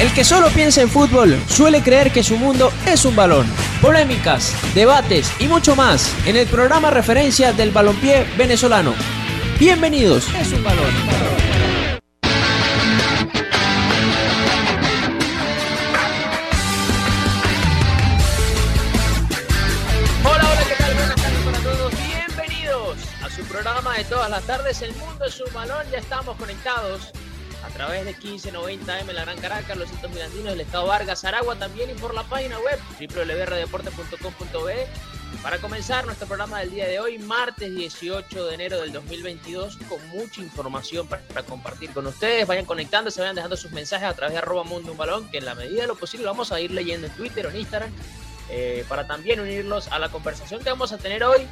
El que solo piensa en fútbol suele creer que su mundo es un balón. Polémicas, debates y mucho más en el programa referencia del balompié venezolano. Bienvenidos. Es un balón. Hola, hola, ¿qué tal? Buenas tardes para todos. Bienvenidos a su programa de todas las tardes. El mundo es un balón. Ya estamos conectados través de 1590M La Gran Caracas, Los Hitos Mirandinos, del Estado Vargas, Aragua, también y por la página web www.redeporte.com.be para comenzar nuestro programa del día de hoy, martes 18 de enero del 2022, con mucha información para, para compartir con ustedes. Vayan conectándose, vayan dejando sus mensajes a través de arroba mundo un balón, que en la medida de lo posible vamos a ir leyendo en Twitter o en Instagram, eh, para también unirlos a la conversación que vamos a tener hoy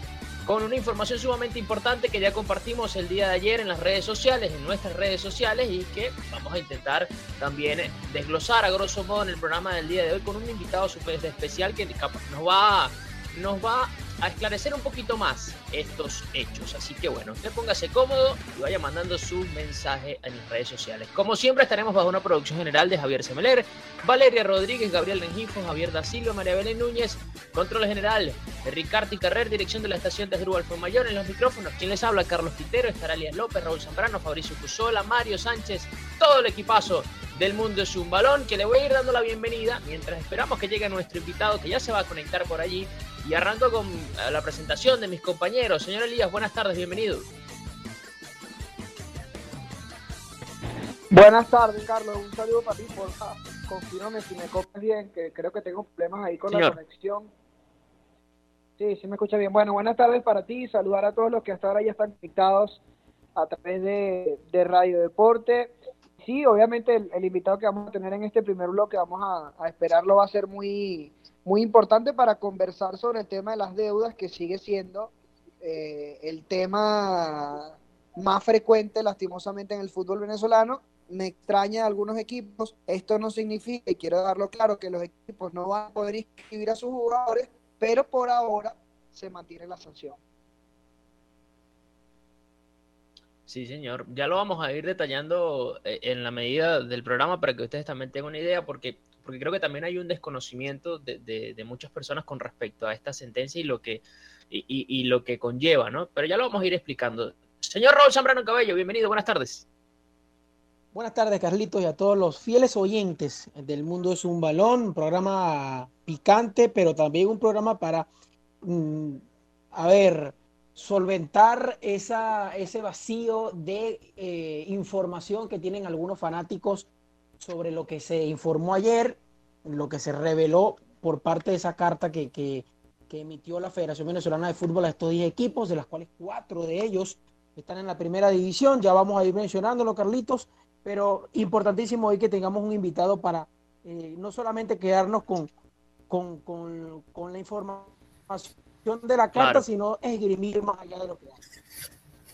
con una información sumamente importante que ya compartimos el día de ayer en las redes sociales, en nuestras redes sociales, y que vamos a intentar también desglosar a grosso modo en el programa del día de hoy con un invitado súper especial que nos va, nos va a esclarecer un poquito más estos hechos. Así que bueno, usted póngase cómodo y vaya mandando su mensaje en mis redes sociales. Como siempre estaremos bajo una producción general de Javier Semeler, Valeria Rodríguez, Gabriel Rengifo, Javier da Silva, María Belén Núñez, control general Ricardo Carrer, dirección de la estación de Asdrúbal Mayor en los micrófonos. Quien les habla, Carlos Quintero, estará Alias López, Raúl Zambrano, Fabricio Cusola, Mario Sánchez, todo el equipazo del mundo es un balón que le voy a ir dando la bienvenida mientras esperamos que llegue nuestro invitado que ya se va a conectar por allí y arranco con la presentación de mis compañeros. Señor Elías, buenas tardes, bienvenido. Buenas tardes, Carlos. Un saludo para ti, por favor. Confírmame si me copias bien, que creo que tengo problemas ahí con Señor. la conexión. Sí, sí me escucha bien. Bueno, buenas tardes para ti. Saludar a todos los que hasta ahora ya están conectados a través de, de Radio Deporte. Sí, obviamente el, el invitado que vamos a tener en este primer bloque, vamos a, a esperarlo, va a ser muy, muy importante para conversar sobre el tema de las deudas, que sigue siendo eh, el tema más frecuente, lastimosamente, en el fútbol venezolano. Me extraña a algunos equipos. Esto no significa, y quiero darlo claro, que los equipos no van a poder inscribir a sus jugadores, pero por ahora se mantiene la sanción. Sí, señor. Ya lo vamos a ir detallando eh, en la medida del programa para que ustedes también tengan una idea, porque, porque creo que también hay un desconocimiento de, muchas personas con respecto a esta sentencia y lo que, y lo que conlleva, ¿no? Pero ya lo vamos a ir explicando. Señor Raúl Zambrano Cabello, bienvenido, buenas tardes. Buenas tardes, Carlitos, y a todos los fieles oyentes del Mundo es un Balón, un programa picante, pero también un programa para, mm, a ver, solventar esa, ese vacío de eh, información que tienen algunos fanáticos sobre lo que se informó ayer, lo que se reveló por parte de esa carta que, que, que emitió la Federación Venezolana de Fútbol a estos 10 equipos, de las cuales cuatro de ellos están en la primera división. Ya vamos a ir mencionándolo, Carlitos pero importantísimo hoy que tengamos un invitado para eh, no solamente quedarnos con, con, con, con la información de la carta, Claro. sino esgrimir más allá de lo que hay.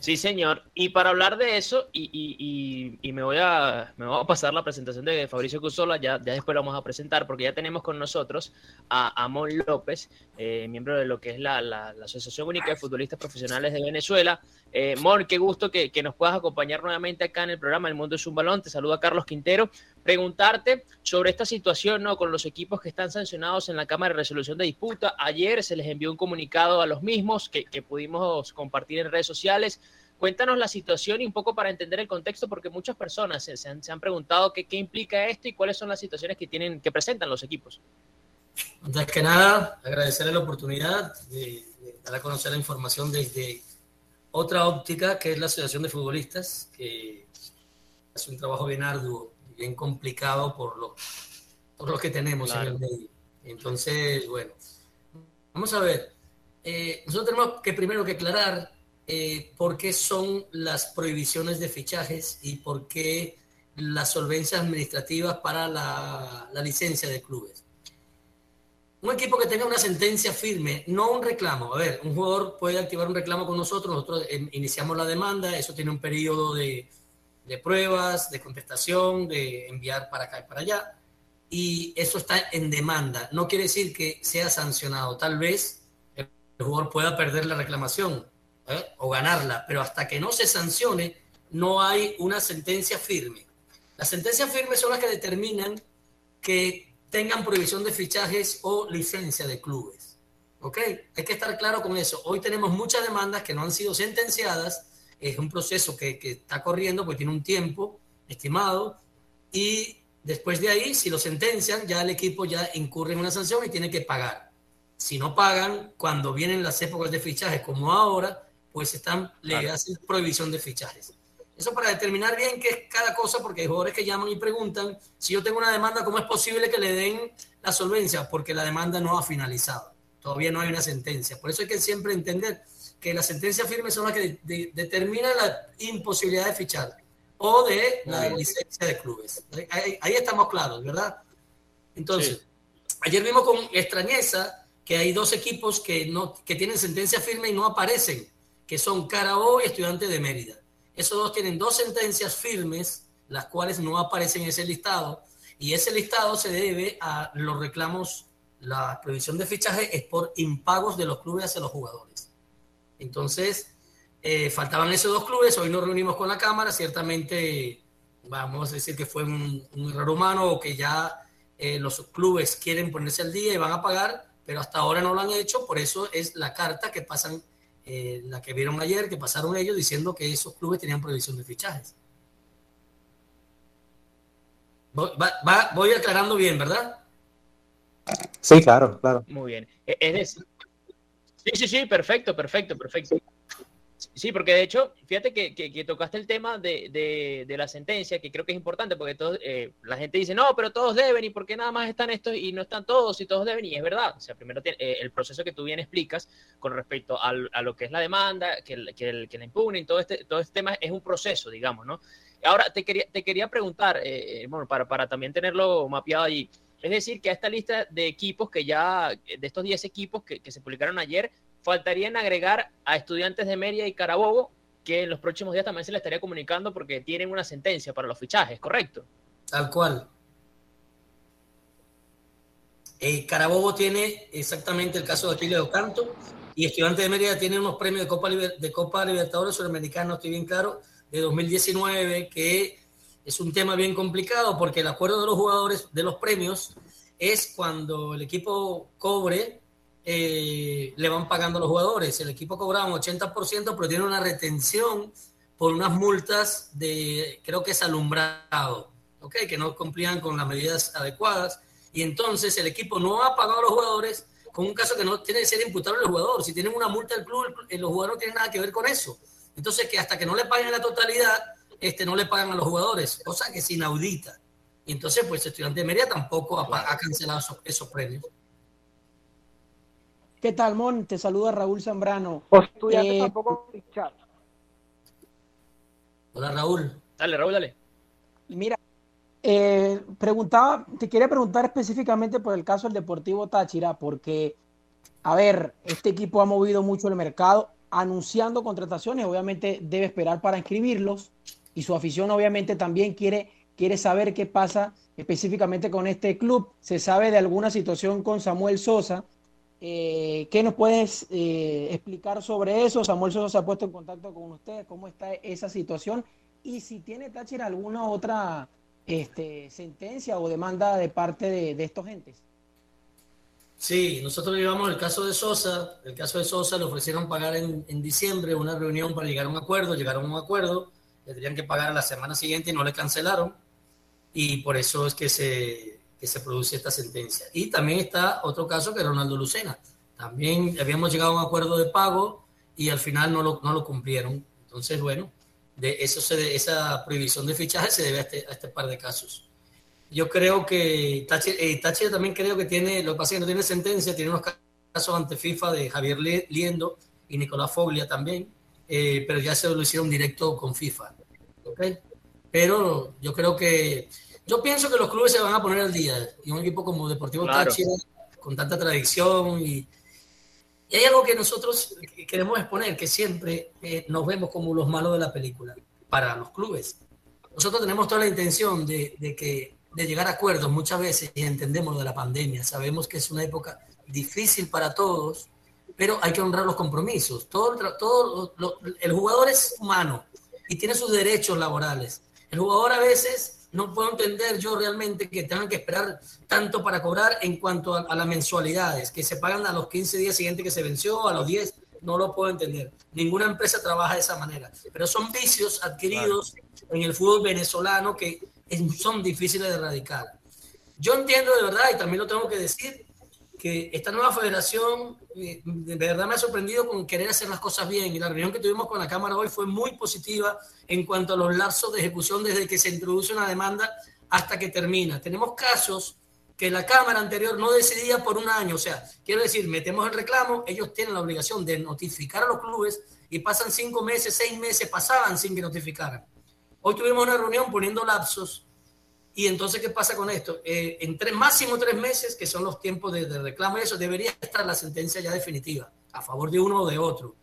Sí, señor. Y para hablar de eso, y, y- y- y me, voy a, me voy a pasar la presentación de Fabricio Cusola, ya, ya después lo vamos a presentar, porque ya tenemos con nosotros a Amon López, eh, miembro de lo que es la, la- la Asociación Única de Futbolistas Profesionales de Venezuela. Eh, Mon, qué gusto que, que nos puedas acompañar nuevamente acá en el programa El Mundo es un Balón. Te saluda Carlos Quintero. Preguntarte sobre esta situación ¿no? con los equipos que están sancionados en la Cámara de Resolución de Disputa. Ayer se les envió un comunicado a los mismos que, pudimos compartir en redes sociales. Cuéntanos la situación y un poco para entender el contexto, porque muchas personas se, han, preguntado qué, implica esto y cuáles son las situaciones que tienen, que presentan los equipos. Antes que nada, agradecerle la oportunidad de, de dar a conocer la información desde otra óptica, que es la Asociación de Futbolistas, que hace un trabajo bien arduo, bien complicado por lo, por lo que tenemos Claro. en el medio. Entonces, bueno, vamos a ver. Eh, nosotros tenemos que primero que aclarar eh, por qué son las prohibiciones de fichajes y por qué las solvencias administrativas para la, la licencia de clubes un equipo que tenga una sentencia firme, no un reclamo. A ver, un jugador puede activar un reclamo con nosotros, nosotros eh, iniciamos la demanda, eso tiene un periodo de, de pruebas, de contestación, de enviar para acá y para allá, y eso está en demanda. No quiere decir que sea sancionado. Tal vez el jugador pueda perder la reclamación ¿eh? o ganarla, pero hasta que no se sancione, no hay una sentencia firme. Las sentencias firmes son las que determinan que tengan prohibición de fichajes o licencia de clubes. ¿Ok? Hay que estar claro con eso. Hoy tenemos muchas demandas que no han sido sentenciadas. Es un proceso que, que está corriendo, porque tiene un tiempo estimado. Y después de ahí, si lo sentencian, ya el equipo ya incurre en una sanción y tiene que pagar. Si no pagan, cuando vienen las épocas de fichajes como ahora, pues están, le hacen prohibición de fichajes. Eso para determinar bien qué es cada cosa, porque hay jugadores que llaman y preguntan, si yo tengo una demanda, ¿cómo es posible que le den la solvencia? Porque la demanda no ha finalizado. Todavía no hay una sentencia. Por eso hay que siempre entender que las sentencias firmes son las que determinan la imposibilidad de fichar o de la licencia de clubes. Ahí, estamos claros, ¿verdad? Entonces, ayer vimos con extrañeza que hay dos equipos que, no, que tienen sentencia firme y no aparecen, que son Carabobo y Estudiantes de Mérida. Esos dos tienen dos sentencias firmes, las cuales no aparecen en ese listado, y ese listado se debe a los reclamos, la previsión de fichaje es por impagos de los clubes hacia los jugadores. Entonces, eh, faltaban esos dos clubes, hoy nos reunimos con la Cámara, ciertamente vamos a decir que fue un, error humano o que ya eh, los clubes quieren ponerse al día y van a pagar, pero hasta ahora no lo han hecho, por eso es la carta que pasan eh, la que vieron ayer, que pasaron ellos diciendo que esos clubes tenían prohibición de fichajes. Voy, aclarando bien, ¿verdad? Sí, claro, claro. Muy bien. E, es decir, sí, sí, sí, perfecto, perfecto, perfecto. Sí, porque de hecho, fíjate que, tocaste el tema de, la sentencia, que creo que es importante, porque todos, eh, la gente dice, no, pero todos deben, ¿y por qué nada más están estos y no están todos y todos deben? Y es verdad, o sea, primero eh, el proceso que tú bien explicas con respecto a lo que es la demanda, que, que, que la impugnen, todo este, todo este tema es un proceso, digamos, ¿no? Ahora, te quería, te quería preguntar, eh, bueno, para, para también tenerlo mapeado allí, es decir, que a esta lista de equipos que ya, de estos 10 equipos que, se publicaron ayer, faltarían agregar a estudiantes de Mérida y Carabobo, que en los próximos días también se les estaría comunicando porque tienen una sentencia para los fichajes, ¿correcto? Tal cual. Eh, Carabobo tiene exactamente el caso de Chile de Ocanto y Estudiantes de Mérida tiene unos premios de Copa, de Copa Libertadores Sudamericanos, estoy bien claro, de 2019, que es un tema bien complicado porque el acuerdo de los jugadores de los premios es cuando el equipo cobre eh, le van pagando a los jugadores. El equipo cobraba un 80%, pero tiene una retención por unas multas de, creo que es alumbrado, ¿ok? Que no cumplían con las medidas adecuadas. Y entonces el equipo no ha pagado a los jugadores con un caso que no tiene que ser imputable al jugador. Si tienen una multa del club, los jugadores no tienen nada que ver con eso. Entonces, que hasta que no le paguen la totalidad, este, no le pagan a los jugadores, cosa que es inaudita. Y entonces, pues, Estudiante de Media tampoco ha, cancelado esos premios. ¿Qué tal, Mon? Te saluda Raúl Zambrano. eh, tampoco Hola, Raúl. Dale, Raúl, dale. Mira, eh, preguntaba, te quería preguntar específicamente por el caso del Deportivo Táchira, porque, a ver, este equipo ha movido mucho el mercado, anunciando contrataciones, obviamente debe esperar para inscribirlos, y su afición obviamente también quiere, quiere saber qué pasa específicamente con este club. Se sabe de alguna situación con Samuel Sosa, eh, ¿Qué nos puedes eh, explicar sobre eso? Samuel Sosa se ha puesto en contacto con usted, ¿cómo está esa situación? Y si tiene Táchira alguna otra este, sentencia o demanda de parte de, estos gentes. Sí, nosotros llevamos el caso de Sosa. El caso de Sosa le ofrecieron pagar en, en, diciembre una reunión para llegar a un acuerdo. Llegaron a un acuerdo, le tenían que pagar la semana siguiente y no le cancelaron. Y por eso es que se, se produce esta sentencia. Y también está otro caso que Ronaldo Lucena. También habíamos llegado a un acuerdo de pago y al final no lo, no lo cumplieron. Entonces, bueno, de eso se, esa prohibición de fichaje se debe a este, a este par de casos. Yo creo que Táchira, eh, también creo que tiene, lo que pasa es que no tiene sentencia, tiene unos casos ante FIFA de Javier Liendo y Nicolás Foglia también, eh, pero ya se lo hicieron directo con FIFA. ¿okay? Pero yo creo que yo pienso que los clubes se van a poner al día y un equipo como Deportivo Táchira, con tanta tradición y, hay algo que nosotros queremos exponer, que siempre eh, nos vemos como los malos de la película para los clubes. Nosotros tenemos toda la intención de, que, de llegar a acuerdos muchas veces y entendemos de la pandemia. Sabemos que es una época difícil para todos, pero hay que honrar los compromisos. Todo, todo el jugador es humano y tiene sus derechos laborales. El jugador a veces no puedo entender yo realmente que tengan que esperar tanto para cobrar en cuanto a, las mensualidades, que se pagan a los 15 días siguientes que se venció, a los 10, no lo puedo entender. Ninguna empresa trabaja de esa manera, pero son vicios adquiridos en el fútbol venezolano que son difíciles de erradicar. Yo entiendo de verdad, y también lo tengo que decir, que esta nueva federación eh, de verdad me ha sorprendido con querer hacer las cosas bien. Y la reunión que tuvimos con la Cámara hoy fue muy positiva en cuanto a los lapsos de ejecución desde que se introduce una demanda hasta que termina. Tenemos casos que la Cámara anterior no decidía por un año. O sea, quiero decir, metemos el reclamo, ellos tienen la obligación de notificar a los clubes y pasan cinco meses, seis meses, pasaban sin que notificaran. Hoy tuvimos una reunión poniendo lapsos y entonces, ¿qué pasa con esto? Eh, en tres, máximo tres meses, que son los tiempos de, reclamo, eso debería estar la sentencia ya definitiva, a favor de uno o de otro.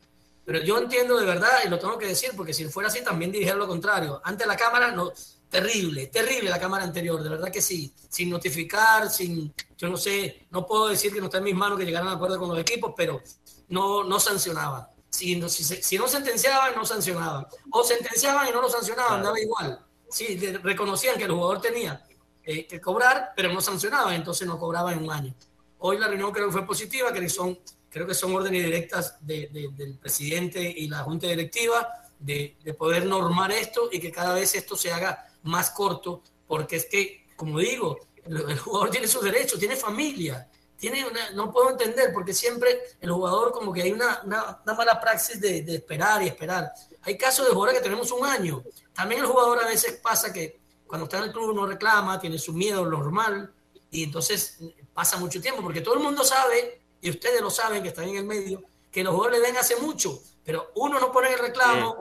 Pero yo entiendo de verdad, y lo tengo que decir, porque si fuera así, también diría lo contrario. Ante la Cámara, no, terrible, terrible la Cámara anterior, de verdad que sí. Sin notificar, sin, yo no sé, no puedo decir que no está en mis manos que llegaran a acuerdo con los equipos, pero no, no sancionaban. Si no, si, si no sentenciaban, no sancionaban. O sentenciaban y no lo sancionaban, daba igual sí, reconocían que el jugador tenía eh, que cobrar, pero no sancionaban, entonces no cobraba en un año. Hoy la reunión creo que fue positiva, que son, creo que son órdenes directas del presidente y la junta directiva de, poder normar esto y que cada vez esto se haga más corto, porque es que, como digo, el, jugador tiene sus derechos, tiene familia, tiene no puedo entender, porque siempre el jugador como que hay una, mala praxis de, de esperar y esperar. Hay casos de jugadores que tenemos un año. También el jugador a veces pasa que cuando está en el club no reclama, tiene su miedo normal y entonces pasa mucho tiempo porque todo el mundo sabe, y ustedes lo saben que están en el medio, que los jugadores le den hace mucho, pero uno no pone el reclamo,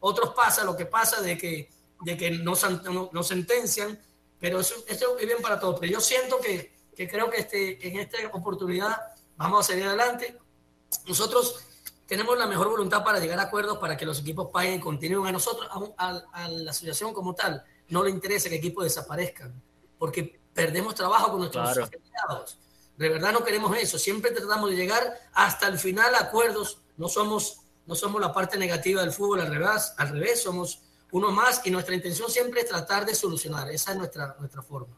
otros pasa lo que pasa de que, de que no, no, sentencian, pero eso, esto es bien para todos. Pero yo siento que, que creo que este, en esta oportunidad vamos a salir adelante. Nosotros tenemos la mejor voluntad para llegar a acuerdos para que los equipos paguen y continúen. A nosotros, a, la asociación como tal, no le interesa que equipos desaparezcan, porque perdemos trabajo con nuestros afiliados. De verdad no queremos eso. Siempre tratamos de llegar hasta el final a acuerdos. No somos, no somos la parte negativa del fútbol, al revés, al revés, somos uno más y nuestra intención siempre es tratar de solucionar. Esa es nuestra, nuestra forma.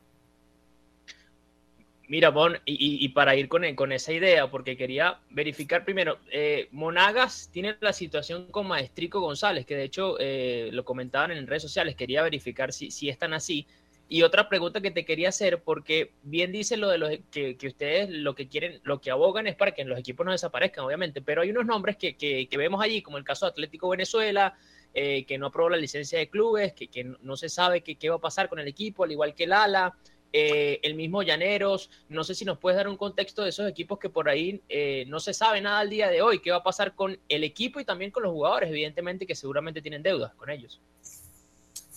Mira, Bon, y, para ir con, con, esa idea, porque quería verificar primero, eh, Monagas tiene la situación con Maestrico González, que de hecho eh, lo comentaban en redes sociales, quería verificar si, si están así. Y otra pregunta que te quería hacer, porque bien dice lo de los que, ustedes lo que quieren, lo que abogan es para que los equipos no desaparezcan, obviamente, pero hay unos nombres que, que, vemos allí, como el caso de Atlético Venezuela, eh, que no aprobó la licencia de clubes, que, que no se sabe qué va a pasar con el equipo, al igual que el ALA. Eh, el mismo Llaneros. No sé si nos puedes dar un contexto de esos equipos que por ahí eh, no se sabe nada al día de hoy. ¿Qué va a pasar con el equipo y también con los jugadores, evidentemente, que seguramente tienen deudas con ellos?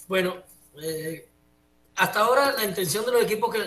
Bueno, eh, hasta ahora la intención de los equipos que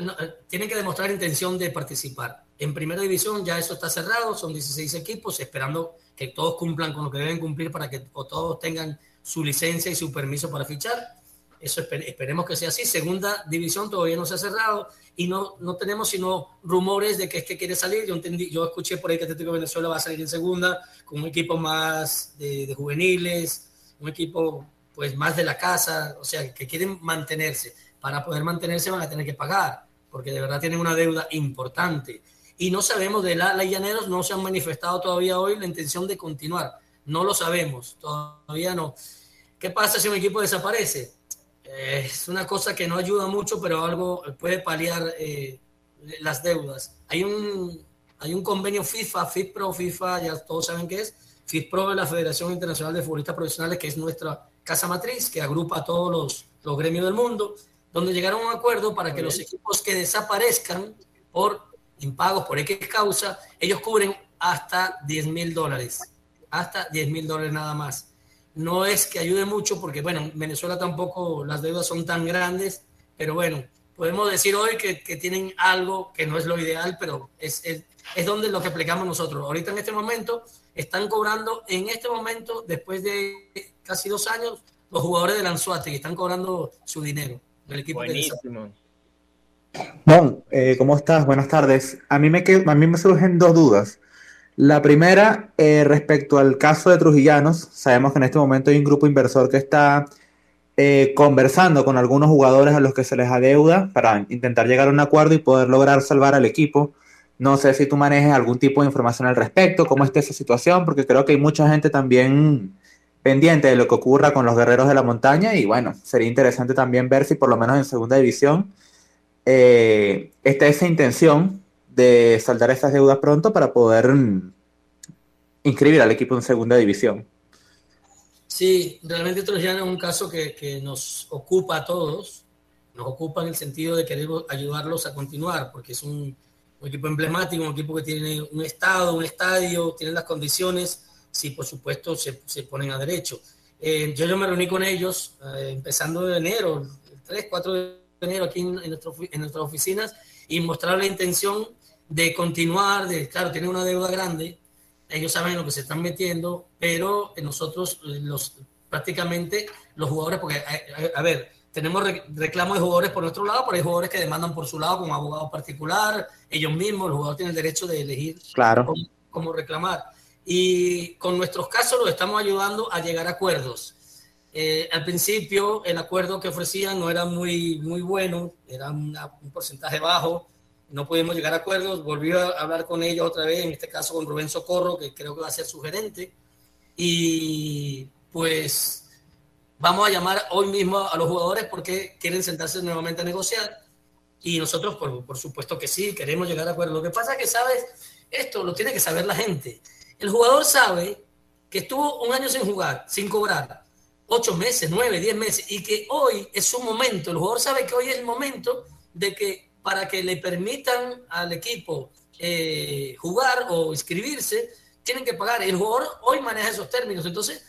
tienen que demostrar intención de participar. En primera división ya eso está cerrado, son 16 equipos, esperando que todos cumplan con lo que deben cumplir para que todos tengan su licencia y su permiso para fichar. Eso esperemos que sea así. Segunda división todavía no se ha cerrado y no, no tenemos sino rumores de que es que quiere salir. Yo, entendí, yo escuché por ahí que Atlético Venezuela va a salir en segunda con un equipo más de, juveniles, un equipo pues más de la casa, o sea, que quieren mantenerse. Para poder mantenerse van a tener que pagar, porque de verdad tienen una deuda importante. Y no sabemos de la Llaneros, no se han manifestado todavía hoy la intención de continuar. No lo sabemos, todavía no. ¿Qué pasa si un equipo desaparece? Es una cosa que no ayuda mucho, pero algo puede paliar eh, las deudas. Hay un, hay un convenio FIFA, FIFPro, FIFA, ya todos saben qué es. FIFPro es la Federación Internacional de Futbolistas Profesionales, que es nuestra casa matriz, que agrupa a todos los, los gremios del mundo, donde llegaron a un acuerdo para que los equipos que desaparezcan por impagos, por X causa, ellos cubren hasta 10 mil dólares. Hasta 10 mil dólares nada más no es que ayude mucho porque, bueno, en Venezuela tampoco las deudas son tan grandes, pero bueno, podemos decir hoy que, tienen algo que no es lo ideal, pero es, es, donde lo que aplicamos nosotros. Ahorita en este momento están cobrando, en este momento, después de casi dos años, los jugadores de Lanzuate que están cobrando su dinero del equipo. Buenísimo. Bon, eh, ¿cómo estás? Buenas tardes. A mí, me, a mí me surgen dos dudas. La primera, eh, respecto al caso de Trujillanos, sabemos que en este momento hay un grupo inversor que está eh, conversando con algunos jugadores a los que se les adeuda para intentar llegar a un acuerdo y poder lograr salvar al equipo. No sé si tú manejes algún tipo de información al respecto, cómo está esa situación, porque creo que hay mucha gente también pendiente de lo que ocurra con los guerreros de la montaña y bueno, sería interesante también ver si por lo menos en segunda división eh, está esa intención de saldar esas deudas pronto para poder mm, inscribir al equipo en segunda división. Sí, realmente ya es un caso que, nos ocupa a todos, nos ocupa en el sentido de querer ayudarlos a continuar, porque es un, equipo emblemático, un equipo que tiene un estado, un estadio, tiene las condiciones, sí, por supuesto, se, se ponen a derecho. Eh, yo, yo me reuní con ellos eh, empezando de enero, el 3, 4 de enero aquí en, nuestro, en nuestras oficinas y mostrar la intención de continuar, de, claro, tiene una deuda grande, ellos saben lo que se están metiendo, pero nosotros los prácticamente los jugadores, porque a, ver, tenemos reclamos de jugadores por nuestro lado, pero hay jugadores que demandan por su lado como abogado particular, ellos mismos, los jugadores tienen el derecho de elegir claro. cómo, reclamar. Y con nuestros casos los estamos ayudando a llegar a acuerdos. Eh, al principio el acuerdo que ofrecían no era muy, muy bueno, era un porcentaje bajo, no pudimos llegar a acuerdos, volví a hablar con ellos otra vez, en este caso con Rubén Socorro, que creo que va a ser su gerente, y pues vamos a llamar hoy mismo a los jugadores porque quieren sentarse nuevamente a negociar, y nosotros por, por supuesto que sí, queremos llegar a acuerdos. Lo que pasa es que, ¿sabes? Esto lo tiene que saber la gente. El jugador sabe que estuvo un año sin jugar, sin cobrar, ocho meses, nueve, diez meses, y que hoy es su momento. El jugador sabe que hoy es el momento de que para que le permitan al equipo eh, jugar o inscribirse, tienen que pagar. El jugador hoy maneja esos términos, entonces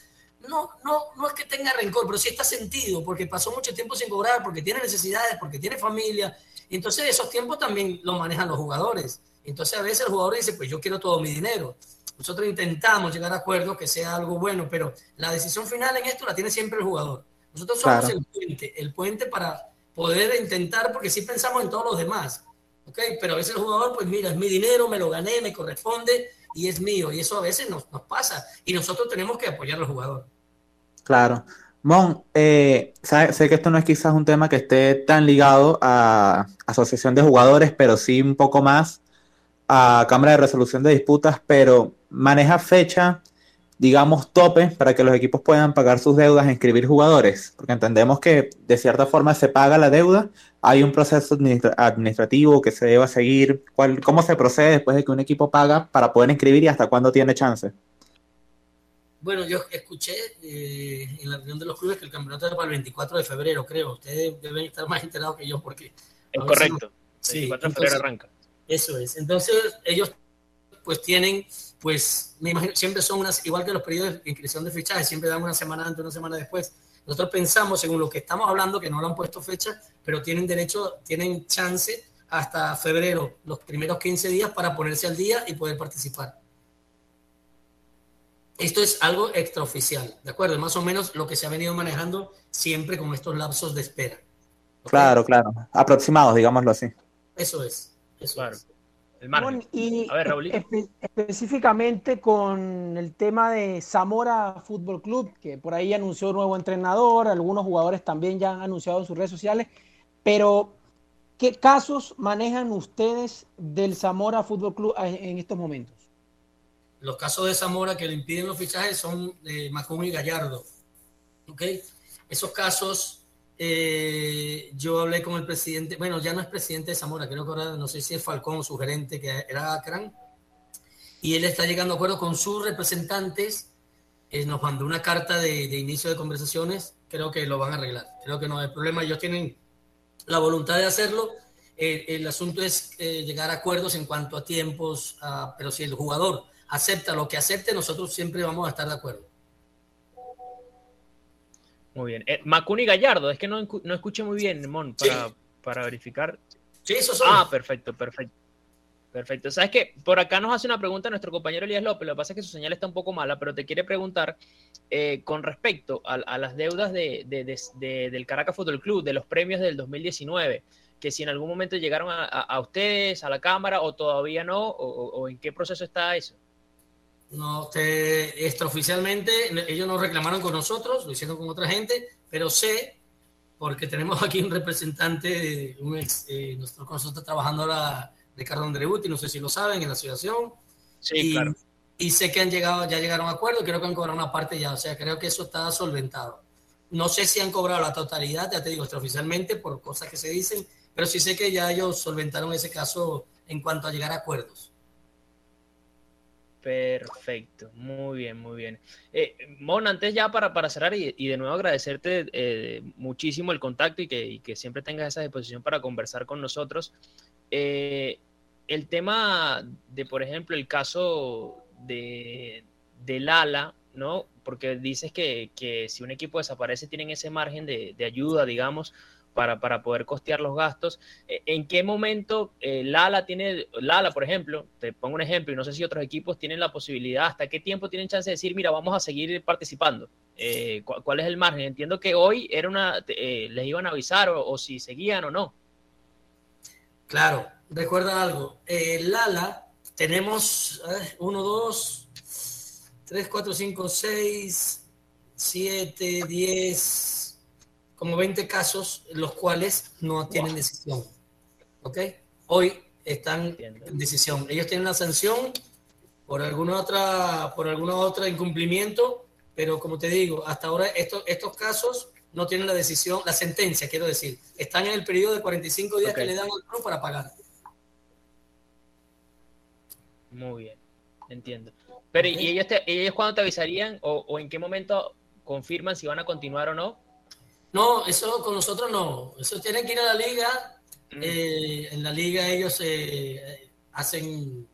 no, no, no es que tenga rencor, pero sí está sentido, porque pasó mucho tiempo sin cobrar, porque tiene necesidades, porque tiene familia. Entonces esos tiempos también los manejan los jugadores. Entonces a veces el jugador dice, pues yo quiero todo mi dinero. Nosotros intentamos llegar a acuerdos que sea algo bueno, pero la decisión final en esto la tiene siempre el jugador. Nosotros somos el puente, el puente para poder intentar, porque sí pensamos en todos los demás, ¿ok? Pero a veces el jugador, pues mira, es mi dinero, me lo gané, me corresponde y es mío, y eso a veces nos, nos pasa, y nosotros tenemos que apoyar al jugador. Claro. Mon, eh, sé que esto no es quizás un tema que esté tan ligado a asociación de jugadores, pero sí un poco más a Cámara de Resolución de Disputas, pero maneja fecha digamos, tope para que los equipos puedan pagar sus deudas e inscribir jugadores? Porque entendemos que de cierta forma se paga la deuda, hay un proceso administrativo que se deba seguir. ¿Cuál, ¿Cómo se procede después de que un equipo paga para poder inscribir y hasta cuándo tiene chance? Bueno, yo escuché eh, en la reunión de los clubes que el campeonato era para el 24 de febrero, creo. Ustedes deben estar más enterados que yo porque... Es correcto. Sí, 24 de febrero arranca. Eso es. Entonces, ellos pues tienen pues me imagino, siempre son unas, igual que los periodos de inscripción de fichajes, siempre dan una semana antes, una semana después. Nosotros pensamos, según lo que estamos hablando, que no lo han puesto fecha, pero tienen derecho, tienen chance hasta febrero, los primeros 15 días, para ponerse al día y poder participar. Esto es algo extraoficial, ¿de acuerdo? Más o menos lo que se ha venido manejando siempre con estos lapsos de espera. Claro, claro. Aproximados, digámoslo así. Eso es. Eso claro. es. Y específicamente con el tema de Zamora Fútbol Club, que por ahí anunció un nuevo entrenador, algunos jugadores también ya han anunciado en sus redes sociales, pero ¿qué casos manejan ustedes del Zamora Fútbol Club en estos momentos? Los casos de Zamora que le impiden los fichajes son de Macón y Gallardo. ¿ok? Esos casos eh, yo hablé con el presidente, bueno, ya no es presidente de Zamora, creo que ahora no sé si es Falcón, su gerente, que era Acran, y él está llegando a acuerdo con sus representantes, eh, nos mandó una carta de, inicio de conversaciones, creo que lo van a arreglar, creo que no hay problema, ellos tienen la voluntad de hacerlo, el asunto es eh, llegar a acuerdos en cuanto a tiempos, pero si el jugador acepta lo que acepte, nosotros siempre vamos a estar de acuerdo. Muy bien. Eh, Macuni Gallardo, es que no, no escuché muy bien, Mon, para, para verificar. Sí, eso son. Ah, perfecto, perfecto. Perfecto. Sabes que por acá nos hace una pregunta nuestro compañero Elías López. Lo que pasa es que su señal está un poco mala, pero te quiere preguntar eh, con respecto a, las deudas de, del Caracas Fútbol Club, de los premios del 2019, que si en algún momento llegaron a, ustedes, a la Cámara, o todavía no, o, en qué proceso está eso. No, te, extraoficialmente, ellos no reclamaron con nosotros, lo hicieron con otra gente, pero sé, porque tenemos aquí un representante, un ex, eh, nosotros con nosotros trabajando ahora, Ricardo Andreuti, no sé si lo saben, en la asociación. Sí, y, claro. Y sé que han llegado, ya llegaron a acuerdo, creo que han cobrado una parte ya, o sea, creo que eso está solventado. No sé si han cobrado la totalidad, ya te digo, extraoficialmente, por cosas que se dicen, pero sí sé que ya ellos solventaron ese caso en cuanto a llegar a acuerdos. Perfecto, muy bien, muy bien. Eh, Mon, antes ya para, para cerrar y, y de nuevo agradecerte eh, muchísimo el contacto y que, siempre tengas esa disposición para conversar con nosotros. Eh, el tema de, por ejemplo, el caso de, de Lala, ¿no? Porque dices que, que, si un equipo desaparece tienen ese margen de, de ayuda, digamos, para, para, poder costear los gastos. Eh, ¿En qué momento eh, Lala tiene, Lala, por ejemplo, te pongo un ejemplo, y no sé si otros equipos tienen la posibilidad, hasta qué tiempo tienen chance de decir, mira, vamos a seguir participando? Eh, ¿cu ¿Cuál es el margen? Entiendo que hoy era una, eh, les iban a avisar o, o, si seguían o no. Claro, recuerda algo, Lala, tenemos 1, 2, 3, 4, 5, 6, 7, 10, como 20 casos, los cuales no tienen wow. decisión. ¿Ok? Hoy están Entiendo. en decisión. Ellos tienen la sanción por alguna otra, por alguna otra incumplimiento, pero como te digo, hasta ahora estos, estos casos no tienen la decisión, la sentencia, quiero decir. Están en el periodo de 45 días okay. que le dan al club para pagar. Muy bien, entiendo. Pero okay. ¿y ellos, te, ellos cuándo te avisarían o, o en qué momento confirman si van a continuar o no? No, eso con nosotros no. Eso tienen que ir a la liga. Mm. Eh, en la liga ellos eh, hacen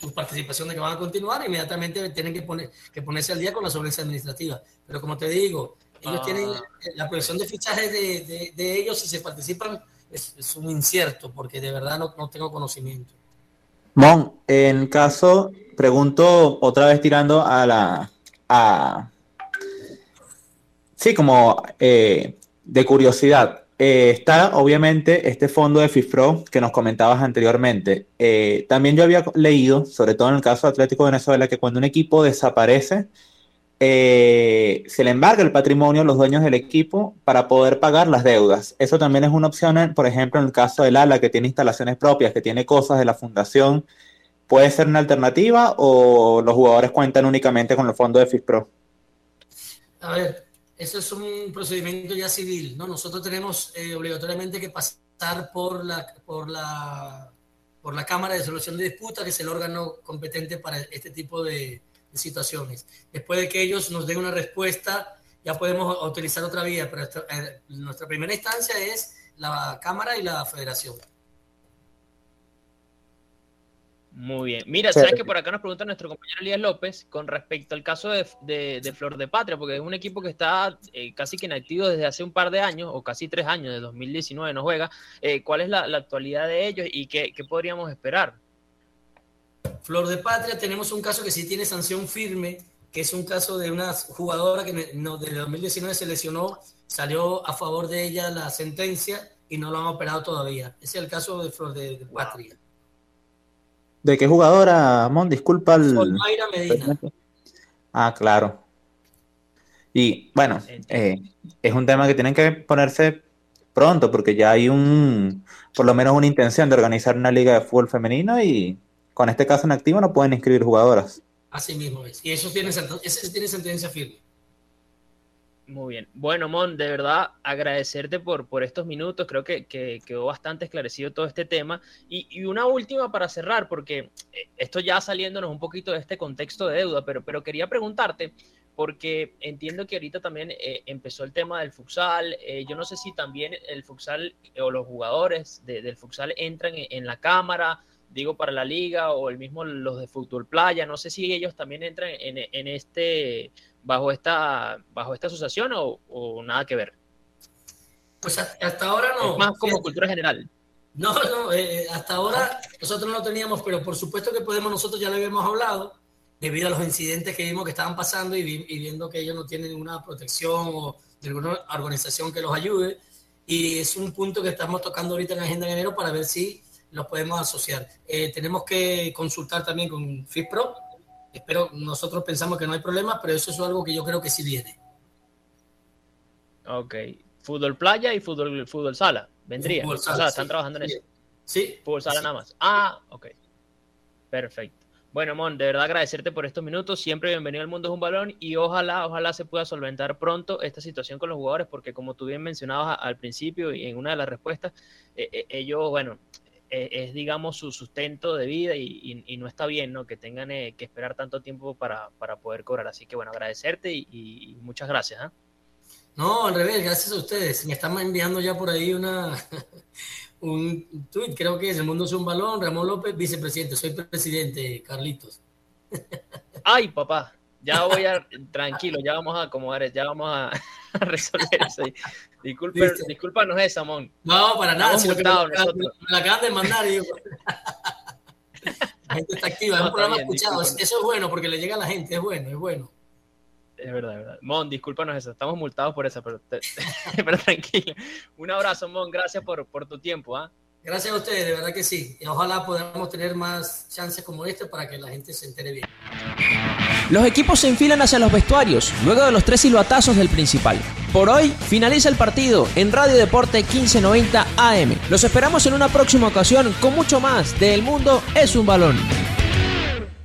su participación de que van a continuar. Inmediatamente tienen que, poner, que ponerse al día con la solvencia administrativa. Pero como te digo, ellos ah. tienen la previsión de fichajes de, de, de, ellos si se participan es, es, un incierto porque de verdad no, no tengo conocimiento. Mon, en caso, pregunto otra vez tirando a la a, Sí, como eh, de curiosidad. Eh, está obviamente este fondo de FIFPRO que nos comentabas anteriormente. Eh, también yo había leído, sobre todo en el caso de Atlético de Venezuela, que cuando un equipo desaparece, eh, se le embarga el patrimonio a los dueños del equipo para poder pagar las deudas. Eso también es una opción, por ejemplo, en el caso del ALA, que tiene instalaciones propias, que tiene cosas de la fundación. ¿Puede ser una alternativa o los jugadores cuentan únicamente con el fondo de FIFPRO? A ver, eso es un procedimiento ya civil, ¿no? Nosotros tenemos eh, obligatoriamente que pasar por la, por, la, por la Cámara de Solución de Disputa, que es el órgano competente para este tipo de, situaciones. Después de que ellos nos den una respuesta, ya podemos utilizar otra vía, pero esto, eh, nuestra primera instancia es la Cámara y la Federación. Muy bien. Mira, sabes que por acá nos pregunta nuestro compañero Elías López con respecto al caso de, de, de Flor de Patria, porque es un equipo que está eh, casi que inactivo desde hace un par de años, o casi tres años, de 2019 no juega. Eh, ¿Cuál es la, la, actualidad de ellos y qué, qué, podríamos esperar? Flor de Patria, tenemos un caso que sí tiene sanción firme, que es un caso de una jugadora que no, desde 2019 se lesionó, salió a favor de ella la sentencia y no lo han operado todavía. Ese es el caso de Flor de, de Patria. ¿De qué jugadora, Mon? Disculpa. El... Medina. Ah, claro. Y bueno, eh, es un tema que tienen que ponerse pronto porque ya hay un, por lo menos una intención de organizar una liga de fútbol femenino y con este caso en activo no pueden inscribir jugadoras. Así mismo es. Y eso tiene, ese tiene sentencia firme. Muy bien. Bueno, Mon, de verdad agradecerte por, por estos minutos. Creo que, que quedó bastante esclarecido todo este tema. Y, y, una última para cerrar, porque eh, esto ya saliéndonos un poquito de este contexto de deuda, pero, pero quería preguntarte, porque entiendo que ahorita también eh, empezó el tema del futsal. Eh, yo no sé si también el futsal o los jugadores de, del futsal entran en, en la cámara digo para la liga o el mismo los de fútbol playa, no sé si ellos también entran en, en este bajo esta bajo esta asociación o, o, nada que ver. Pues hasta ahora no. Es más como cultura general. No, no, eh, hasta ahora nosotros no teníamos, pero por supuesto que podemos, nosotros ya lo habíamos hablado, debido a los incidentes que vimos que estaban pasando y, vi, y viendo que ellos no tienen ninguna protección o de alguna organización que los ayude. Y es un punto que estamos tocando ahorita en la agenda de enero para ver si los podemos asociar. Eh, tenemos que consultar también con FIPRO espero, nosotros pensamos que no hay problema, pero eso es algo que yo creo que sí viene. Ok. Fútbol playa y fútbol, fútbol sala. Vendría. o sea, están trabajando en eso. Sí. Fútbol sala nada más. Ah, ok. Perfecto. Bueno, Mon, de verdad agradecerte por estos minutos. Siempre bienvenido al mundo es un balón y ojalá, ojalá se pueda solventar pronto esta situación con los jugadores, porque como tú bien mencionabas al principio y en una de las respuestas, eh, eh, ellos, bueno, eh, es digamos su sustento de vida y, no está bien, ¿no? Que tengan que esperar tanto tiempo para, poder cobrar. Así que bueno, agradecerte y, muchas gracias. ¿ah? No, al revés, gracias a ustedes. Me están enviando ya por ahí una un tweet, creo que es El Mundo es un balón, Ramón López, vicepresidente, soy presidente, Carlitos. Ay, papá, ya voy a, tranquilo, ya vamos a acomodar, ya vamos a, resolver eso. Disculpe, discúlpanos esa, Mon. No, para nada, si me, la acaban de mandar. Y la gente está activa, es un programa escuchado. Eso es bueno porque le llega a la gente, es bueno, es bueno. Es verdad, es verdad. Mon, discúlpanos eso, estamos multados por eso, pero, pero tranquilo. Un abrazo, Mon, gracias por, por tu tiempo. ¿ah? Gracias a ustedes, de verdad que sí. Y ojalá podamos tener más chances como este para que la gente se entere bien. Los equipos se enfilan hacia los vestuarios, luego de los tres silbatazos del principal. Por hoy finaliza el partido en Radio Deporte 1590 AM. Los esperamos en una próxima ocasión con mucho más de El Mundo es un balón.